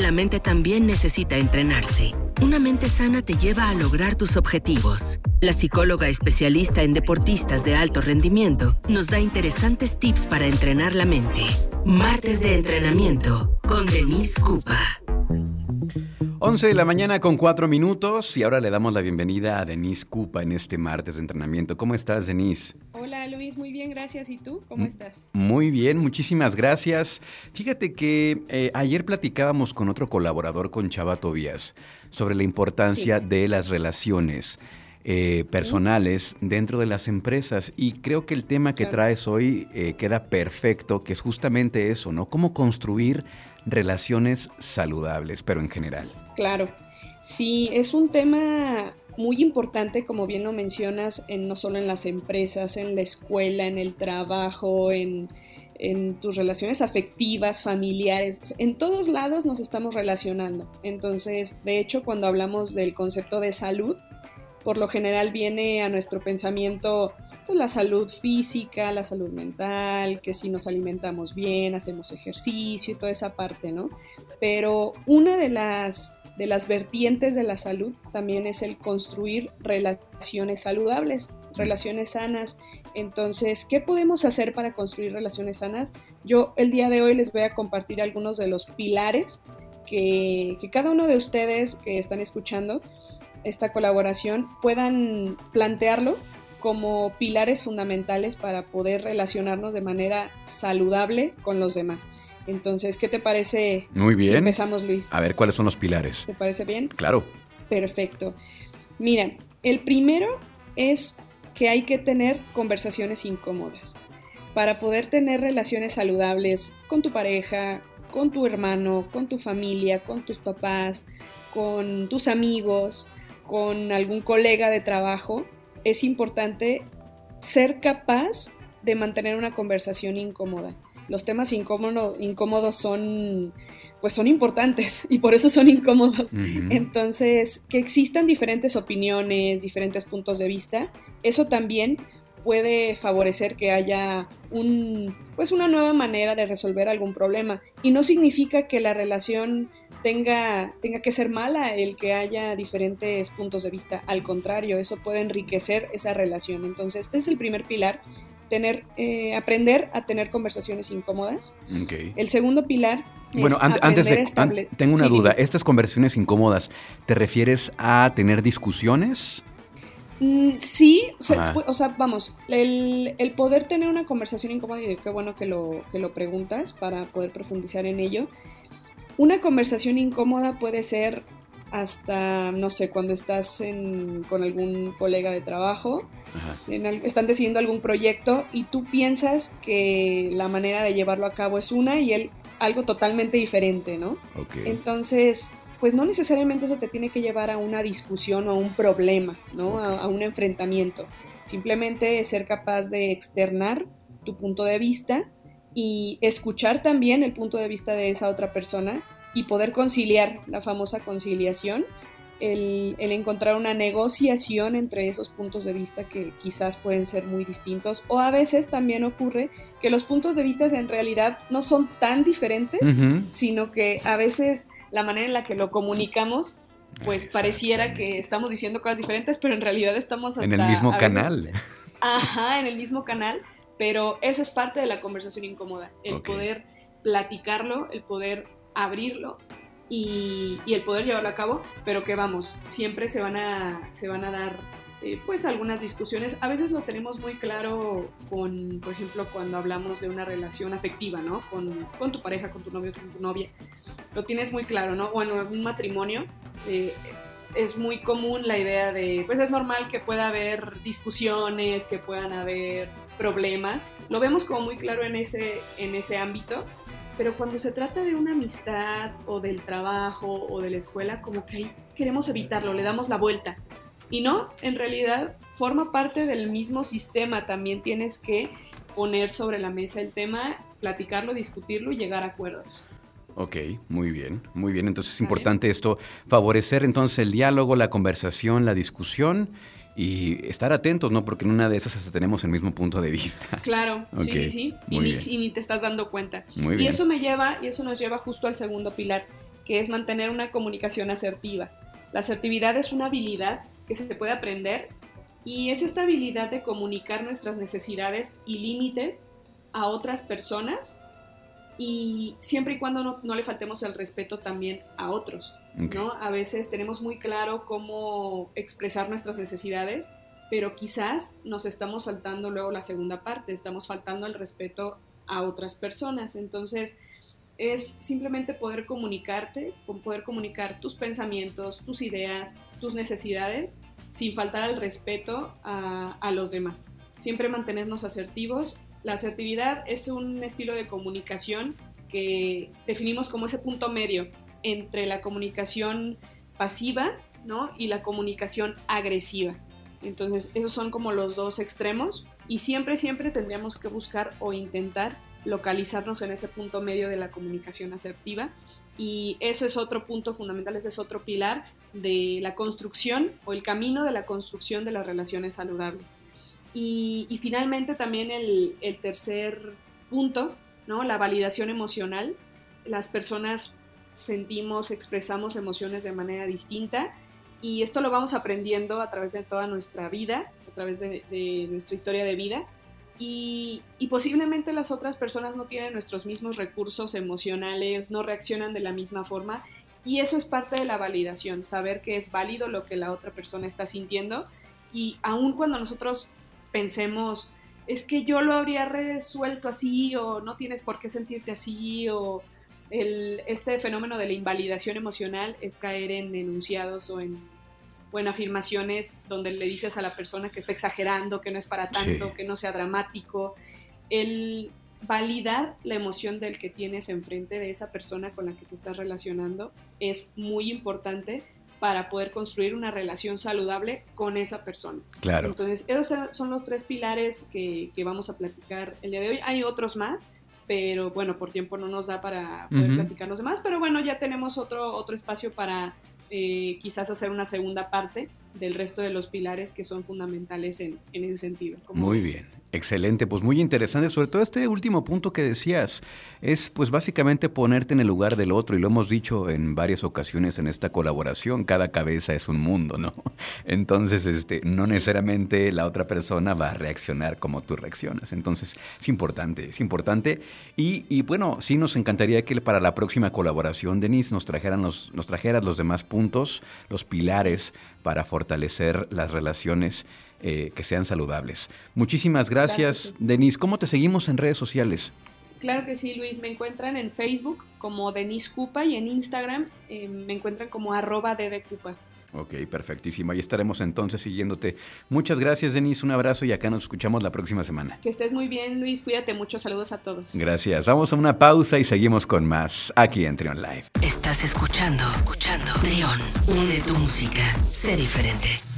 La mente también necesita entrenarse. Una mente sana te lleva a lograr tus objetivos. La psicóloga especialista en deportistas de alto rendimiento nos da interesantes tips para entrenar la mente. Martes de entrenamiento con Denise Cupa. 11 de la mañana con 4 minutos y ahora le damos la bienvenida a Denise Cupa en este martes de entrenamiento. ¿Cómo estás, Denise? Hola Luis, muy bien, gracias. ¿Y tú? ¿Cómo estás? Muy bien, muchísimas gracias. Fíjate que eh, ayer platicábamos con otro colaborador, con Chava Tobías, sobre la importancia de las relaciones. Eh, personales dentro de las empresas. Y creo que el tema que traes hoy eh, queda perfecto, que es justamente eso, ¿no? Cómo construir relaciones saludables, pero en general. Claro. Sí, es un tema muy importante, como bien lo mencionas, en, no solo en las empresas, en la escuela, en el trabajo, en, en tus relaciones afectivas, familiares, en todos lados nos estamos relacionando. Entonces, de hecho, cuando hablamos del concepto de salud, por lo general viene a nuestro pensamiento pues, la salud física, la salud mental, que si nos alimentamos bien, hacemos ejercicio y toda esa parte, ¿no? Pero una de las, de las vertientes de la salud también es el construir relaciones saludables, relaciones sanas. Entonces, ¿qué podemos hacer para construir relaciones sanas? Yo el día de hoy les voy a compartir algunos de los pilares que, cada uno de ustedes que están escuchando esta colaboración puedan plantearlo como pilares fundamentales para poder relacionarnos de manera saludable con los demás. Entonces, ¿qué te parece? Muy bien. Si empezamos, Luis. A ver, ¿cuáles son los pilares? ¿Te parece bien? Claro. Perfecto. Mira, el primero es que hay que tener conversaciones incómodas. Para poder tener relaciones saludables con tu pareja, con tu hermano, con tu familia, con tus papás, con tus amigos, con algún colega de trabajo, es importante ser capaz de mantener una conversación incómoda. Los temas incómodos son pues son importantes y por eso son incómodos. Entonces, que existan diferentes opiniones, diferentes puntos de vista, eso también puede favorecer que haya un, pues una nueva manera de resolver algún problema. Y no significa que la relación tenga, tenga que ser mala el que haya diferentes puntos de vista. Al contrario, eso puede enriquecer esa relación. Entonces, ese es el primer pilar, tener, eh, aprender a tener conversaciones incómodas. El segundo pilar... Bueno, antes de, tengo una duda. ¿Estas conversaciones incómodas te refieres a tener discusiones? Mm, sí, o sea, vamos, el, el, poder tener una conversación incómoda, y qué bueno que lo, que lo preguntas para poder profundizar en ello, una conversación incómoda puede ser hasta, no sé, cuando estás con algún colega de trabajo, están decidiendo algún proyecto y tú piensas que la manera de llevarlo a cabo es una y él algo totalmente diferente, ¿no? Entonces, pues no necesariamente eso te tiene que llevar a una discusión o a un problema, ¿no? a un enfrentamiento. Simplemente ser capaz de externar tu punto de vista y escuchar también el punto de vista de esa otra persona y poder conciliar, la famosa conciliación, el, encontrar una negociación entre esos puntos de vista que quizás pueden ser muy distintos o a veces también ocurre que los puntos de vista en realidad no son tan diferentes, sino que a veces la manera en la que lo comunicamos pues pareciera que estamos diciendo cosas diferentes, pero en realidad estamos en el mismo canal. ajá, en el mismo canal pero eso es parte de la conversación incómoda, el poder platicarlo, el poder abrirlo y, el poder llevarlo a cabo, pero que vamos, siempre se van a, se van a dar eh, pues algunas discusiones. A veces lo tenemos muy claro con, por ejemplo, cuando hablamos de una relación afectiva, ¿no? Con, con tu pareja, con tu novio, con tu novia. Lo tienes muy claro, ¿no? Bueno, en un matrimonio. Eh, es muy común la idea de, pues es normal que pueda haber discusiones, que puedan haber problemas. Lo vemos como muy claro en ese, en ese ámbito, pero cuando se trata de una amistad o del trabajo o de la escuela, como que ahí queremos evitarlo, le damos la vuelta. Y no, en realidad forma parte del mismo sistema, también tienes que poner sobre la mesa el tema, platicarlo, discutirlo y llegar a acuerdos. Ok, muy bien, muy bien. Entonces es importante esto, favorecer entonces el diálogo, la conversación, la discusión y estar atentos, ¿no? Porque en una de esas hasta tenemos el mismo punto de vista. Claro, sí, sí, sí. Y ni, te estás dando cuenta. Muy y eso me lleva, y eso nos lleva justo al segundo pilar, que es mantener una comunicación asertiva. La asertividad es una habilidad que se puede aprender y es esta habilidad de comunicar nuestras necesidades y límites a otras personas y siempre y cuando no, le faltemos el respeto también a otros. ¿no? A veces tenemos muy claro cómo expresar nuestras necesidades, pero quizás nos estamos saltando luego la segunda parte, estamos faltando el respeto a otras personas. Entonces, es simplemente poder comunicarte, poder comunicar tus pensamientos, tus ideas, tus necesidades, sin faltar al respeto a, a los demás. Siempre mantenernos asertivos la asertividad es un estilo de comunicación que definimos como ese punto medio entre la comunicación pasiva ¿no? y la comunicación agresiva. Entonces, esos son como los dos extremos y siempre, siempre tendríamos que buscar o intentar localizarnos en ese punto medio de la comunicación asertiva y eso es otro punto fundamental, ese es otro pilar de la construcción o el camino de la construcción de las relaciones saludables. Y, finalmente también el, tercer punto, ¿no? la validación emocional. Las personas sentimos, expresamos emociones de manera distinta y esto lo vamos aprendiendo a través de toda nuestra vida, a través de, nuestra historia de vida. Y, y, posiblemente las otras personas no tienen nuestros mismos recursos emocionales, no reaccionan de la misma forma. Y eso es parte de la validación, saber que es válido lo que la otra persona está sintiendo. Y aun cuando nosotros pensemos, es que yo lo habría resuelto así o no tienes por qué sentirte así o el, este fenómeno de la invalidación emocional es caer en enunciados o en, o en afirmaciones donde le dices a la persona que está exagerando, que no es para tanto, que no sea dramático. El validar la emoción del que tienes enfrente de esa persona con la que te estás relacionando es muy importante para poder construir una relación saludable con esa persona. Claro. Entonces, esos son los tres pilares que, vamos a platicar el día de hoy. Hay otros más, pero bueno, por tiempo no nos da para poder platicar los demás, pero bueno, ya tenemos otro, otro espacio para eh, quizás hacer una segunda parte del resto de los pilares que son fundamentales en, en ese sentido. Muy bien. Excelente, pues muy interesante, sobre todo este último punto que decías, es pues básicamente ponerte en el lugar del otro y lo hemos dicho en varias ocasiones en esta colaboración, cada cabeza es un mundo, ¿no? Entonces, este, no necesariamente la otra persona va a reaccionar como tú reaccionas, entonces es importante, es importante. Y, bueno, sí nos encantaría que para la próxima colaboración, Denise, nos trajeran los, nos trajeras los demás puntos, los pilares para fortalecer las relaciones eh, que sean saludables. Muchísimas gracias, Denise. ¿Cómo te seguimos en redes sociales? Claro que sí, Luis. Me encuentran en Facebook como Denise Cupa y en Instagram eh, me encuentran como arroba Cupa. Ok, perfectísimo. Ahí estaremos entonces siguiéndote. Muchas gracias, Denise. Un abrazo y acá nos escuchamos la próxima semana. Que estés muy bien, Luis. Cuídate mucho. Saludos a todos. Gracias. Vamos a una pausa y seguimos con más aquí en Trion Live. Estás escuchando, escuchando. Trion, une tu música. Sé diferente.